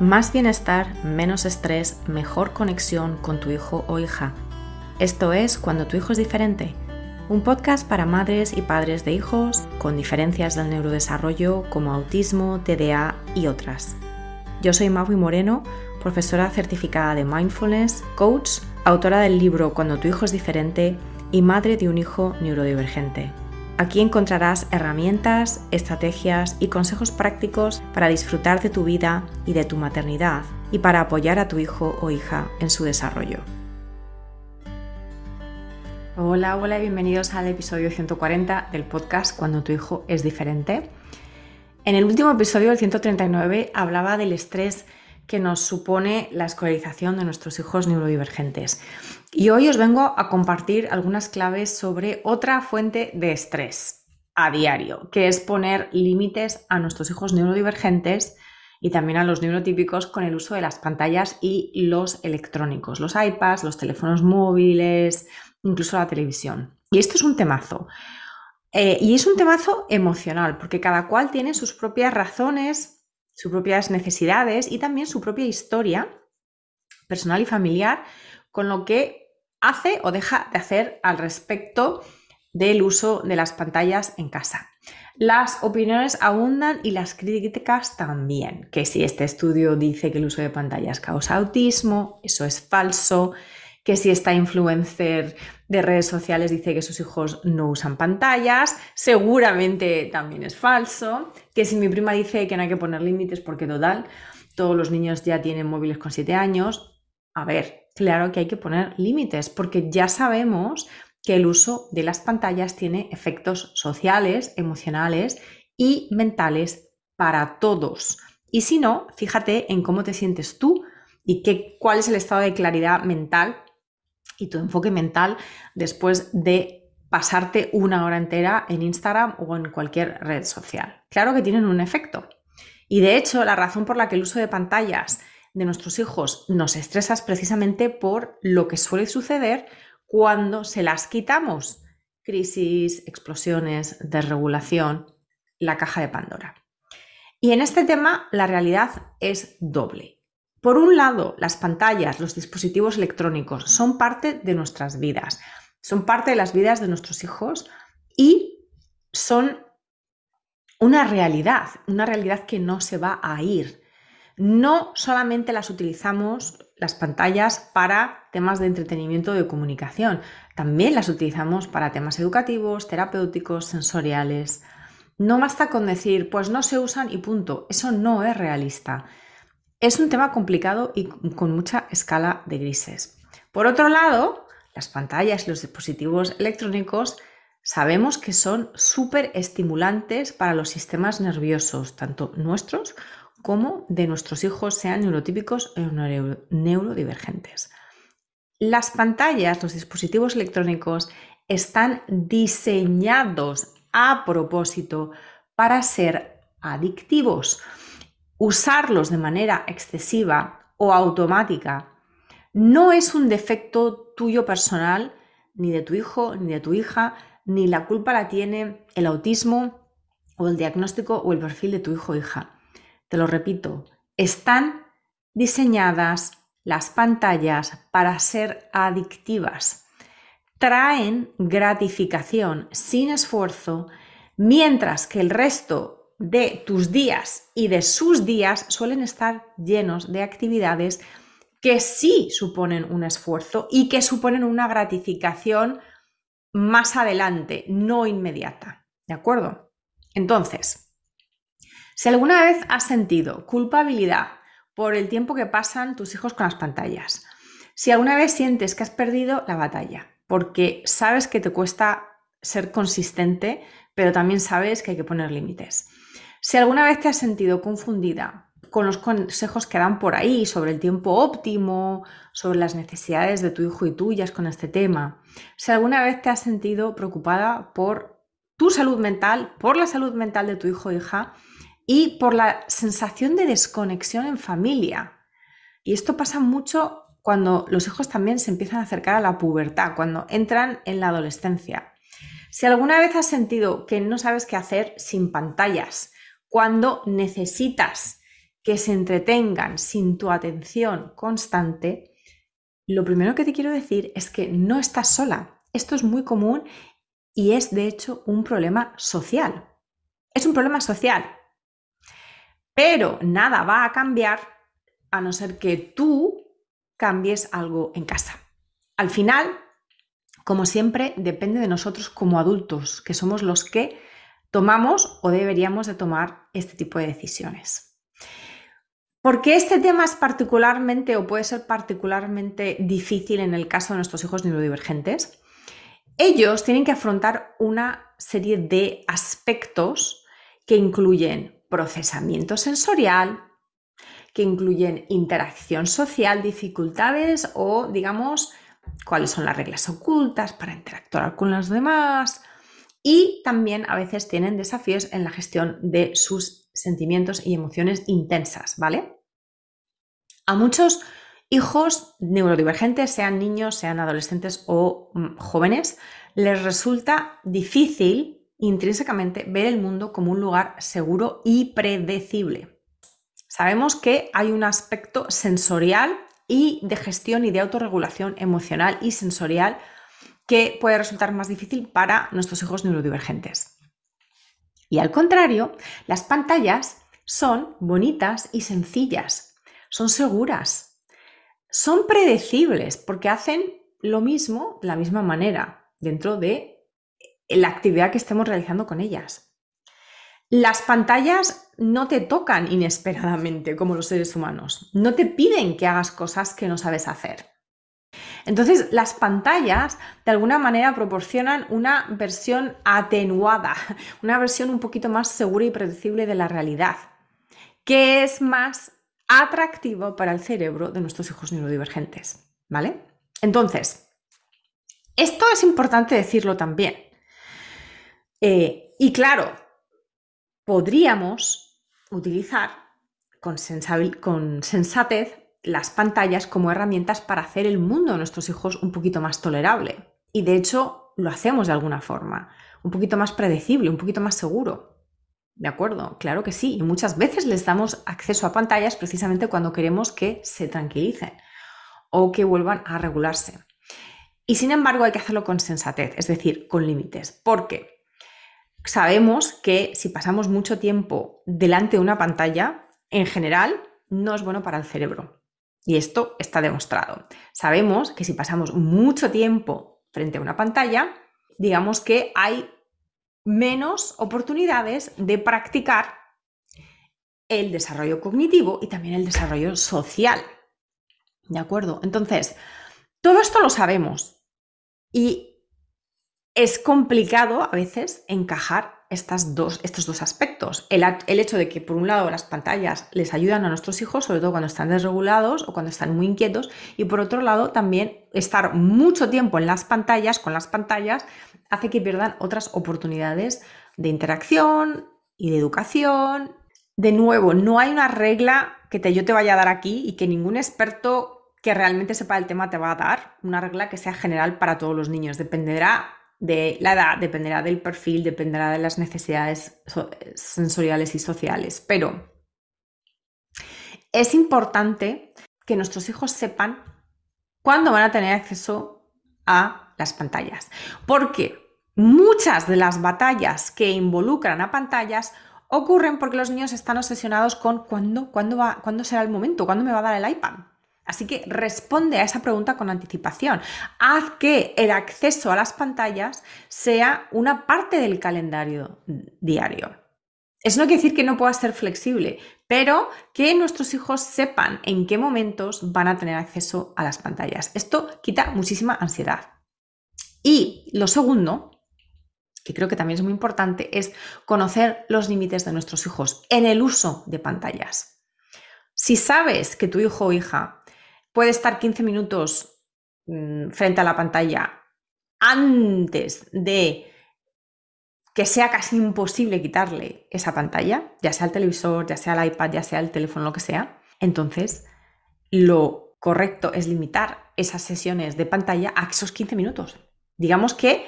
Más bienestar, menos estrés, mejor conexión con tu hijo o hija. Esto es Cuando tu hijo es diferente, un podcast para madres y padres de hijos con diferencias del neurodesarrollo como autismo, TDA y otras. Yo soy Maui Moreno, profesora certificada de mindfulness, coach, autora del libro Cuando tu hijo es diferente y madre de un hijo neurodivergente. Aquí encontrarás herramientas, estrategias y consejos prácticos para disfrutar de tu vida y de tu maternidad y para apoyar a tu hijo o hija en su desarrollo. Hola, hola y bienvenidos al episodio 140 del podcast Cuando tu hijo es diferente. En el último episodio, el 139, hablaba del estrés que nos supone la escolarización de nuestros hijos neurodivergentes. Y hoy os vengo a compartir algunas claves sobre otra fuente de estrés a diario, que es poner límites a nuestros hijos neurodivergentes y también a los neurotípicos con el uso de las pantallas y los electrónicos, los iPads, los teléfonos móviles, incluso la televisión. Y esto es un temazo. Eh, y es un temazo emocional, porque cada cual tiene sus propias razones sus propias necesidades y también su propia historia personal y familiar con lo que hace o deja de hacer al respecto del uso de las pantallas en casa. Las opiniones abundan y las críticas también, que si este estudio dice que el uso de pantallas causa autismo, eso es falso, que si esta influencer de redes sociales dice que sus hijos no usan pantallas, seguramente también es falso, que si mi prima dice que no hay que poner límites porque total, todos los niños ya tienen móviles con 7 años, a ver, claro que hay que poner límites porque ya sabemos que el uso de las pantallas tiene efectos sociales, emocionales y mentales para todos. Y si no, fíjate en cómo te sientes tú y qué, cuál es el estado de claridad mental y tu enfoque mental después de pasarte una hora entera en Instagram o en cualquier red social. Claro que tienen un efecto. Y de hecho, la razón por la que el uso de pantallas de nuestros hijos nos estresa es precisamente por lo que suele suceder cuando se las quitamos. Crisis, explosiones, desregulación, la caja de Pandora. Y en este tema la realidad es doble. Por un lado, las pantallas, los dispositivos electrónicos son parte de nuestras vidas, son parte de las vidas de nuestros hijos y son una realidad, una realidad que no se va a ir. No solamente las utilizamos, las pantallas, para temas de entretenimiento o de comunicación, también las utilizamos para temas educativos, terapéuticos, sensoriales. No basta con decir, pues no se usan y punto, eso no es realista. Es un tema complicado y con mucha escala de grises. Por otro lado, las pantallas y los dispositivos electrónicos sabemos que son súper estimulantes para los sistemas nerviosos, tanto nuestros como de nuestros hijos, sean neurotípicos o neurodivergentes. Las pantallas, los dispositivos electrónicos están diseñados a propósito para ser adictivos usarlos de manera excesiva o automática no es un defecto tuyo personal, ni de tu hijo, ni de tu hija, ni la culpa la tiene el autismo o el diagnóstico o el perfil de tu hijo o hija. Te lo repito, están diseñadas las pantallas para ser adictivas. Traen gratificación sin esfuerzo, mientras que el resto de tus días y de sus días suelen estar llenos de actividades que sí suponen un esfuerzo y que suponen una gratificación más adelante, no inmediata. ¿De acuerdo? Entonces, si alguna vez has sentido culpabilidad por el tiempo que pasan tus hijos con las pantallas, si alguna vez sientes que has perdido la batalla, porque sabes que te cuesta ser consistente, pero también sabes que hay que poner límites. Si alguna vez te has sentido confundida con los consejos que dan por ahí sobre el tiempo óptimo, sobre las necesidades de tu hijo y tuyas con este tema, si alguna vez te has sentido preocupada por tu salud mental, por la salud mental de tu hijo o hija y por la sensación de desconexión en familia. Y esto pasa mucho cuando los hijos también se empiezan a acercar a la pubertad, cuando entran en la adolescencia. Si alguna vez has sentido que no sabes qué hacer sin pantallas, cuando necesitas que se entretengan sin tu atención constante, lo primero que te quiero decir es que no estás sola. Esto es muy común y es de hecho un problema social. Es un problema social. Pero nada va a cambiar a no ser que tú cambies algo en casa. Al final, como siempre, depende de nosotros como adultos, que somos los que tomamos o deberíamos de tomar este tipo de decisiones. Porque este tema es particularmente o puede ser particularmente difícil en el caso de nuestros hijos neurodivergentes? Ellos tienen que afrontar una serie de aspectos que incluyen procesamiento sensorial, que incluyen interacción social, dificultades o, digamos, cuáles son las reglas ocultas para interactuar con los demás. Y también a veces tienen desafíos en la gestión de sus sentimientos y emociones intensas, ¿vale? A muchos hijos neurodivergentes, sean niños, sean adolescentes o mm, jóvenes, les resulta difícil intrínsecamente ver el mundo como un lugar seguro y predecible. Sabemos que hay un aspecto sensorial y de gestión y de autorregulación emocional y sensorial que puede resultar más difícil para nuestros hijos neurodivergentes. Y al contrario, las pantallas son bonitas y sencillas, son seguras, son predecibles porque hacen lo mismo la misma manera dentro de la actividad que estemos realizando con ellas. Las pantallas no te tocan inesperadamente como los seres humanos, no te piden que hagas cosas que no sabes hacer. Entonces, las pantallas de alguna manera proporcionan una versión atenuada, una versión un poquito más segura y predecible de la realidad, que es más atractivo para el cerebro de nuestros hijos neurodivergentes, ¿vale? Entonces, esto es importante decirlo también. Eh, y claro, podríamos utilizar con, con sensatez las pantallas como herramientas para hacer el mundo de nuestros hijos un poquito más tolerable. Y de hecho lo hacemos de alguna forma, un poquito más predecible, un poquito más seguro. ¿De acuerdo? Claro que sí. Y muchas veces les damos acceso a pantallas precisamente cuando queremos que se tranquilicen o que vuelvan a regularse. Y sin embargo hay que hacerlo con sensatez, es decir, con límites. ¿Por qué? sabemos que si pasamos mucho tiempo delante de una pantalla, en general, no es bueno para el cerebro. Y esto está demostrado. Sabemos que si pasamos mucho tiempo frente a una pantalla, digamos que hay menos oportunidades de practicar el desarrollo cognitivo y también el desarrollo social. ¿De acuerdo? Entonces, todo esto lo sabemos. Y es complicado a veces encajar estas dos, estos dos aspectos. El, el, hecho de que, por un lado, las pantallas les ayudan a nuestros hijos, sobre todo cuando están desregulados o cuando están muy inquietos, y por otro lado, también estar mucho tiempo en las pantallas, con las pantallas, hace que pierdan otras oportunidades de interacción y de educación. De nuevo, no hay una regla que te, yo te vaya a dar aquí y que ningún experto que realmente sepa el tema te va a dar, una regla que sea general para todos los niños. Dependerá de la edad, dependerá del perfil, dependerá de las necesidades sensoriales y sociales. Pero es importante que nuestros hijos sepan cuándo van a tener acceso a las pantallas. Porque muchas de las batallas que involucran a pantallas ocurren porque los niños están obsesionados con cuándo, cuándo, va, cuándo será el momento, cuándo me va a dar el iPad. Así que responde a esa pregunta con anticipación. Haz que el acceso a las pantallas sea una parte del calendario diario. Eso no quiere decir que no pueda ser flexible, pero que nuestros hijos sepan en qué momentos van a tener acceso a las pantallas. Esto quita muchísima ansiedad. Y lo segundo, que creo que también es muy importante, es conocer los límites de nuestros hijos en el uso de pantallas. Si sabes que tu hijo o hija puede estar 15 minutos mm, frente a la pantalla antes de que sea casi imposible quitarle esa pantalla, ya sea el televisor, ya sea el iPad, ya sea el teléfono, lo que sea, entonces lo correcto es limitar esas sesiones de pantalla a esos 15 minutos. Digamos que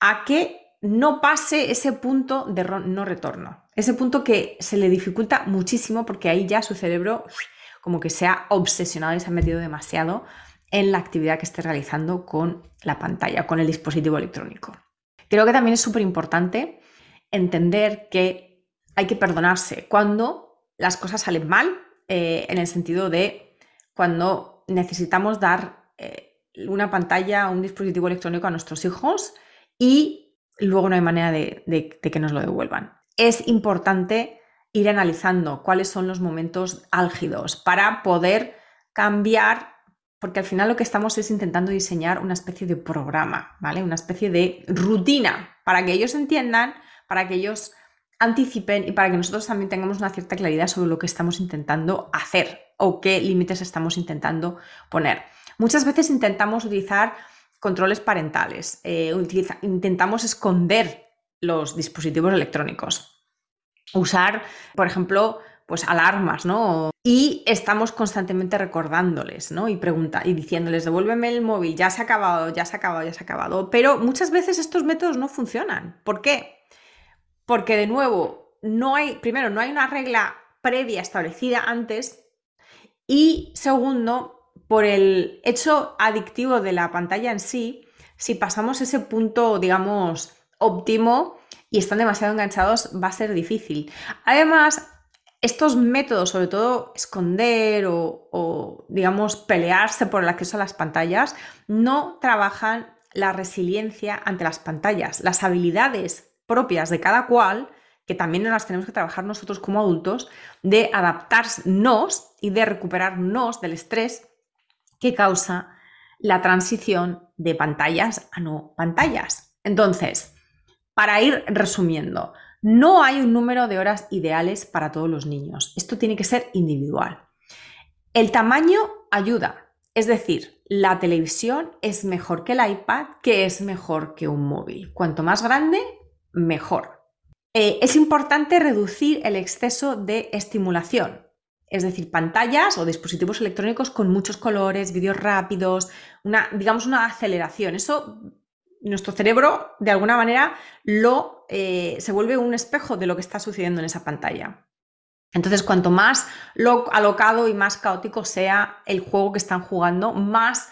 a que no pase ese punto de no retorno. ese punto que se le dificulta muchísimo porque ahí ya su cerebro como que se ha obsesionado y se ha metido demasiado en la actividad que esté realizando con la pantalla, con el dispositivo electrónico. Creo que también es súper importante entender que hay que perdonarse cuando las cosas salen mal, eh, en el sentido de cuando necesitamos dar eh, una pantalla un dispositivo electrónico a nuestros hijos y luego no hay manera de que nos lo devuelvan. Es importante ir analizando cuáles son los momentos álgidos para poder cambiar, porque al final lo que estamos es intentando diseñar una especie de programa, ¿vale? Una especie de rutina para que ellos entiendan, para que ellos anticipen y para que nosotros también tengamos una cierta claridad sobre lo que estamos intentando hacer o qué límites estamos intentando poner. Muchas veces intentamos utilizar controles parentales, eh, intentamos esconder los dispositivos electrónicos usar, por ejemplo, pues alarmas, ¿no? Y estamos constantemente recordándoles, ¿no? Y pregunta y diciéndoles, devuélveme el móvil, ya se ha acabado, ya se ha acabado, ya se ha acabado. Pero muchas veces estos métodos no funcionan. ¿Por qué? Porque de nuevo, no hay, primero, no hay una regla previa establecida antes. Y segundo, por el hecho adictivo de la pantalla en sí, si pasamos ese punto, digamos, óptimo, y están demasiado enganchados, va a ser difícil. Además, estos métodos, sobre todo esconder o, digamos, pelearse por el acceso a las pantallas, no trabajan la resiliencia ante las pantallas, las habilidades propias de cada cual, que también las tenemos que trabajar nosotros como adultos, de adaptarnos y de recuperarnos del estrés que causa la transición de pantallas a no pantallas. Entonces, para ir resumiendo, no hay un número de horas ideales para todos los niños. Esto tiene que ser individual. El tamaño ayuda, es decir, la televisión es mejor que el iPad, que es mejor que un móvil. Cuanto más grande, mejor. Eh, es importante reducir el exceso de estimulación, es decir, pantallas o dispositivos electrónicos con muchos colores, vídeos rápidos, una, digamos una aceleración. Eso nuestro cerebro, de alguna manera, lo, eh, se vuelve un espejo de lo que está sucediendo en esa pantalla. Entonces, cuanto más lo, alocado y más caótico sea el juego que están jugando, más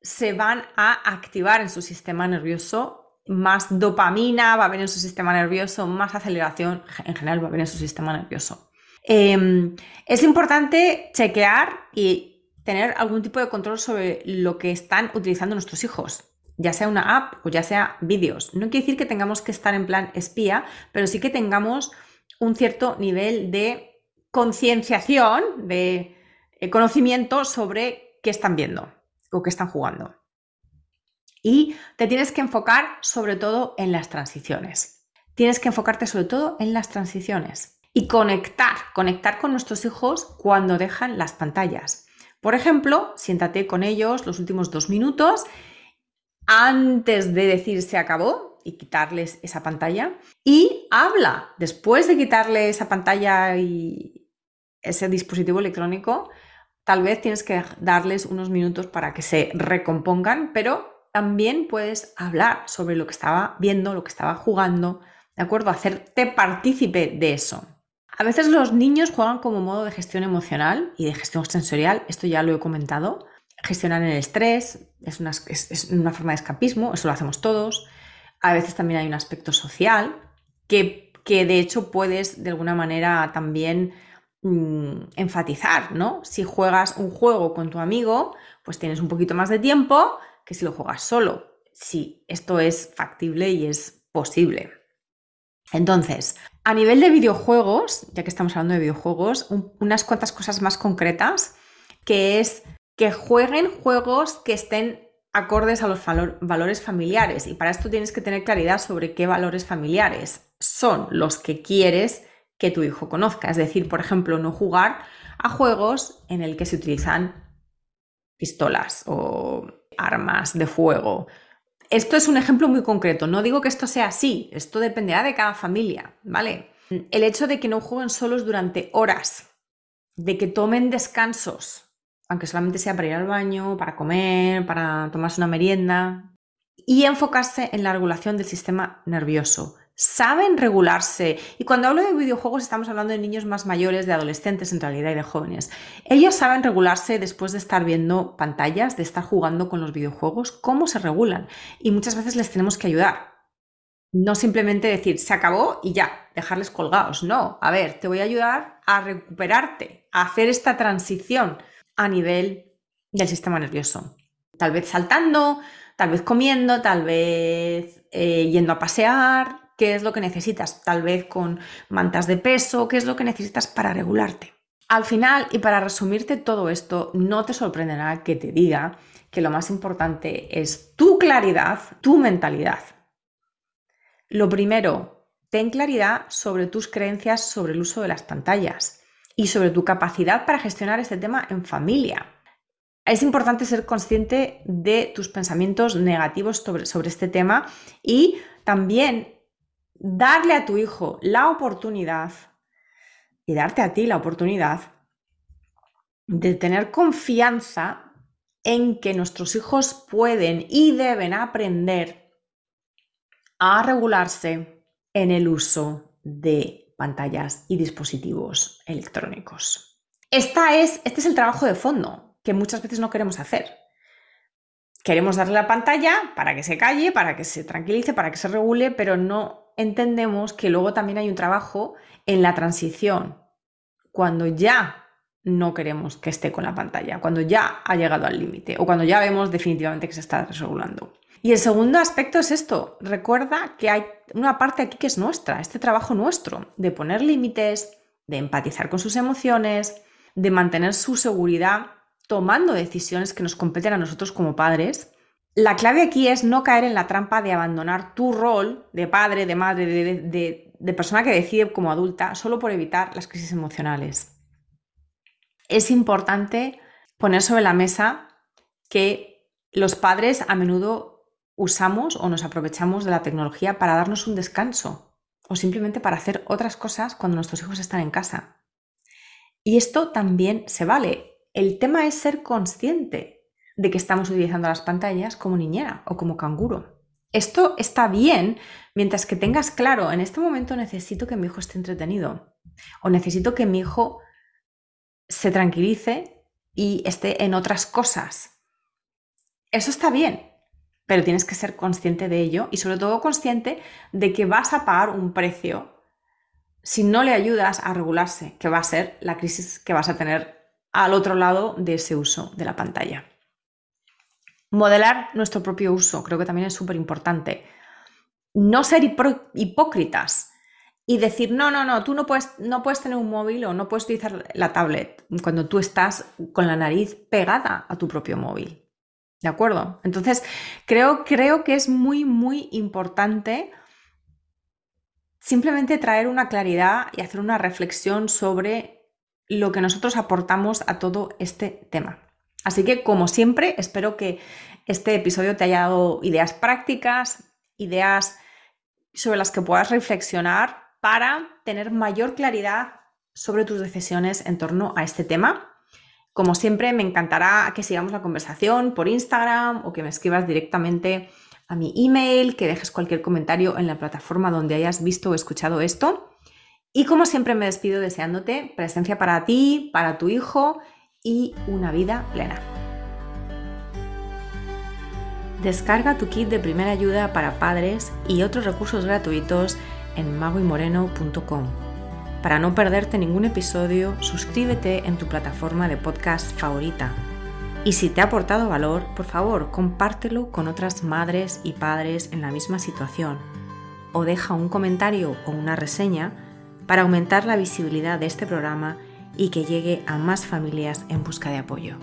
se van a activar en su sistema nervioso, más dopamina va a haber en su sistema nervioso, más aceleración en general va a haber en su sistema nervioso. Em, es importante chequear y tener algún tipo de control sobre lo que están utilizando nuestros hijos ya sea una app o ya sea vídeos. No quiere decir que tengamos que estar en plan espía, pero sí que tengamos un cierto nivel de concienciación, de eh, conocimiento sobre qué están viendo o qué están jugando. Y te tienes que enfocar sobre todo en las transiciones. Tienes que enfocarte sobre todo en las transiciones y conectar, conectar con nuestros hijos cuando dejan las pantallas. Por ejemplo, siéntate con ellos los últimos dos minutos antes de decir se acabó y quitarles esa pantalla. Y habla, después de quitarle esa pantalla y ese dispositivo electrónico, tal vez tienes que darles unos minutos para que se recompongan, pero también puedes hablar sobre lo que estaba viendo, lo que estaba jugando, ¿de acuerdo? Hacerte partícipe de eso. A veces los niños juegan como modo de gestión emocional y de gestión sensorial, esto ya lo he comentado, gestionar el estrés, es una, es, una, forma de escapismo, eso lo hacemos todos. A veces también hay un aspecto social que, que de hecho puedes de alguna manera también mm, enfatizar, ¿no? Si juegas un juego con tu amigo, pues tienes un poquito más de tiempo que si lo juegas solo. Sí, esto es factible y es posible. Entonces, a nivel de videojuegos, ya que estamos hablando de videojuegos, unas cuantas cosas más concretas, que es que jueguen juegos que estén acordes a los valores familiares. Y para esto tienes que tener claridad sobre qué valores familiares son los que quieres que tu hijo conozca. Es decir, por ejemplo, no jugar a juegos en el que se utilizan pistolas o armas de fuego. Esto es un ejemplo muy concreto. No digo que esto sea así, esto dependerá de cada familia, ¿vale? El hecho de que no jueguen solos durante horas, de que tomen descansos, aunque solamente sea para ir al baño, para comer, para tomarse una merienda, y enfocarse en la regulación del sistema nervioso, saben regularse. Y cuando hablo de videojuegos estamos hablando de niños más mayores, de adolescentes en realidad y de jóvenes. Ellos saben regularse después de estar viendo pantallas, de estar jugando con los videojuegos, cómo se regulan. Y muchas veces les tenemos que ayudar. No simplemente decir, se acabó y ya, dejarles colgados. No, a ver, te voy a ayudar a recuperarte, a hacer esta transición a nivel del sistema nervioso. Tal vez saltando, tal vez comiendo, tal vez eh, yendo a pasear, qué es lo que necesitas, tal vez con mantas de peso, qué es lo que necesitas para regularte. Al final, y para resumirte todo esto, no te sorprenderá que te diga que lo más importante es tu claridad, tu mentalidad. Lo primero, ten claridad sobre tus creencias sobre el uso de las pantallas y sobre tu capacidad para gestionar este tema en familia. Es importante ser consciente de tus pensamientos negativos sobre, sobre este tema y también darle a tu hijo la oportunidad y darte a ti la oportunidad de tener confianza en que nuestros hijos pueden y deben aprender a regularse en el uso de pantallas y dispositivos electrónicos. Esta es, este es el trabajo de fondo que muchas veces no queremos hacer. Queremos darle la pantalla para que se calle, para que se tranquilice, para que se regule, pero no entendemos que luego también hay un trabajo en la transición, cuando ya no queremos que esté con la pantalla, cuando ya ha llegado al límite o cuando ya vemos definitivamente que se está desregulando. Y el segundo aspecto es esto, recuerda que hay una parte aquí que es nuestra, este trabajo nuestro, de poner límites, de empatizar con sus emociones, de mantener su seguridad tomando decisiones que nos competen a nosotros como padres la clave aquí es no caer en la trampa de abandonar tu rol de padre, de madre, de, persona que decide como adulta solo por evitar las crisis emocionales. Es importante poner sobre la mesa que los padres a menudo usamos o nos aprovechamos de la tecnología para darnos un descanso o simplemente para hacer otras cosas cuando nuestros hijos están en casa. Y esto también se vale. El tema es ser consciente de que estamos utilizando las pantallas como niñera o como canguro. Esto está bien mientras que tengas claro, en este momento necesito que mi hijo esté entretenido o necesito que mi hijo se tranquilice y esté en otras cosas. Eso está bien, pero tienes que ser consciente de ello y sobre todo consciente de que vas a pagar un precio si no le ayudas a regularse, que va a ser la crisis que vas a tener al otro lado de ese uso de la pantalla. Modelar nuestro propio uso, creo que también es súper importante. No ser hipócritas y decir, no, no, no, tú no puedes, no puedes tener un móvil o no puedes utilizar la tablet cuando tú estás con la nariz pegada a tu propio móvil. ¿De acuerdo? Entonces, creo, creo que es muy, muy importante simplemente traer una claridad y hacer una reflexión sobre lo que nosotros aportamos a todo este tema. Así que, como siempre, espero que este episodio te haya dado ideas prácticas, ideas sobre las que puedas reflexionar para tener mayor claridad sobre tus decisiones en torno a este tema. Como siempre, me encantará que sigamos la conversación por Instagram o que me escribas directamente a mi email, que dejes cualquier comentario en la plataforma donde hayas visto o escuchado esto. Y como siempre me despido deseándote presencia para ti, para tu hijo y una vida plena. Descarga tu kit de primera ayuda para padres y otros recursos gratuitos en magoymoreno.com. Para no perderte ningún episodio, suscríbete en tu plataforma de podcast favorita. Y si te ha aportado valor, por favor, compártelo con otras madres y padres en la misma situación. O deja un comentario o una reseña para aumentar la visibilidad de este programa y que llegue a más familias en busca de apoyo.